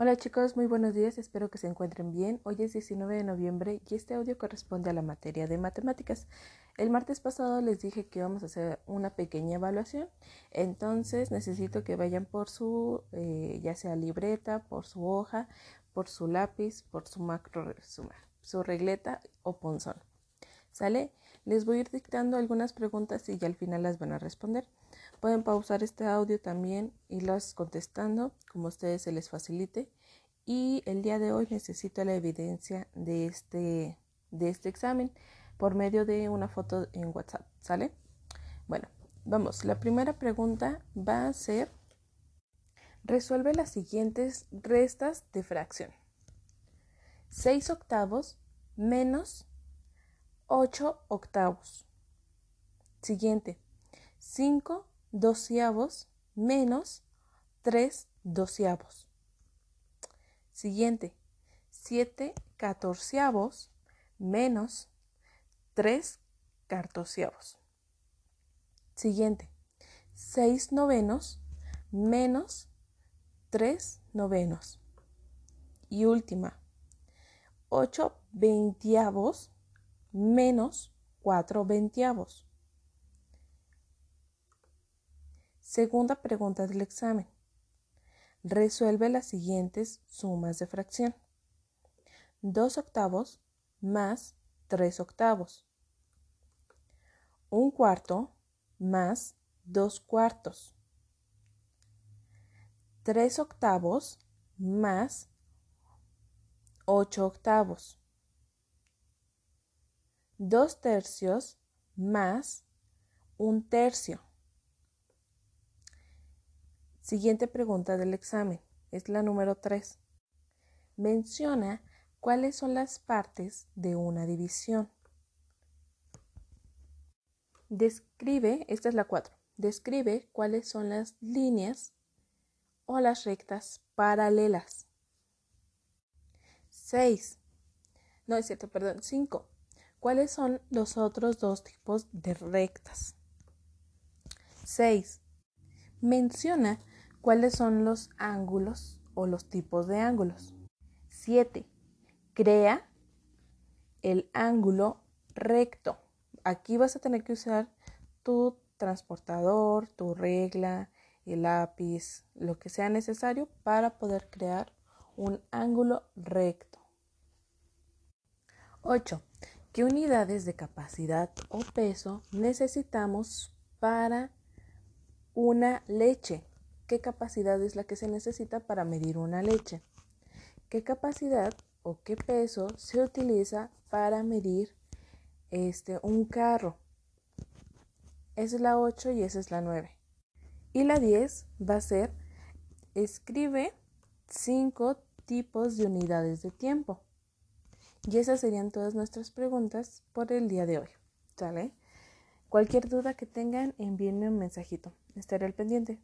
Hola chicos, muy buenos días, espero que se encuentren bien. Hoy es 19 de noviembre y este audio corresponde a la materia de matemáticas. El martes pasado les dije que íbamos a hacer una pequeña evaluación, entonces necesito que vayan por su, eh, ya sea libreta, por su hoja, por su lápiz, por su macro, su, su regleta o punzón. ¿Sale? Les voy a ir dictando algunas preguntas y ya al final las van a responder. Pueden pausar este audio también, y las contestando como a ustedes se les facilite. Y el día de hoy necesito la evidencia de este, de este examen por medio de una foto en WhatsApp, ¿sale? Bueno, vamos. La primera pregunta va a ser, resuelve las siguientes restas de fracción. 6 octavos menos 8 octavos. Siguiente, 5 doceavos menos 3 doceavos. Siguiente, 7 catorceavos menos 3 cartoceavos. Siguiente, 6 novenos menos 3 novenos. Y última, 8 veintiavos menos 4 veintiavos. Segunda pregunta del examen. Resuelve las siguientes sumas de fracción. 2 octavos más 3 octavos. Un cuarto más 2 cuartos. 3 octavos más 8 octavos. 2 tercios más un tercio. Siguiente pregunta del examen. Es la número 3. Menciona cuáles son las partes de una división. Describe, esta es la 4. Describe cuáles son las líneas o las rectas paralelas. 6. No es cierto, perdón, 5. ¿Cuáles son los otros dos tipos de rectas? 6. Menciona ¿Cuáles son los ángulos o los tipos de ángulos? 7. Crea el ángulo recto. Aquí vas a tener que usar tu transportador, tu regla, el lápiz, lo que sea necesario para poder crear un ángulo recto. 8. ¿Qué unidades de capacidad o peso necesitamos para una leche? Qué capacidad es la que se necesita para medir una leche, qué capacidad o qué peso se utiliza para medir este, un carro. Esa es la 8 y esa es la 9. Y la 10 va a ser, escribe cinco tipos de unidades de tiempo. Y esas serían todas nuestras preguntas por el día de hoy. ¿Sale? Cualquier duda que tengan, envíenme un mensajito. Estaré al pendiente.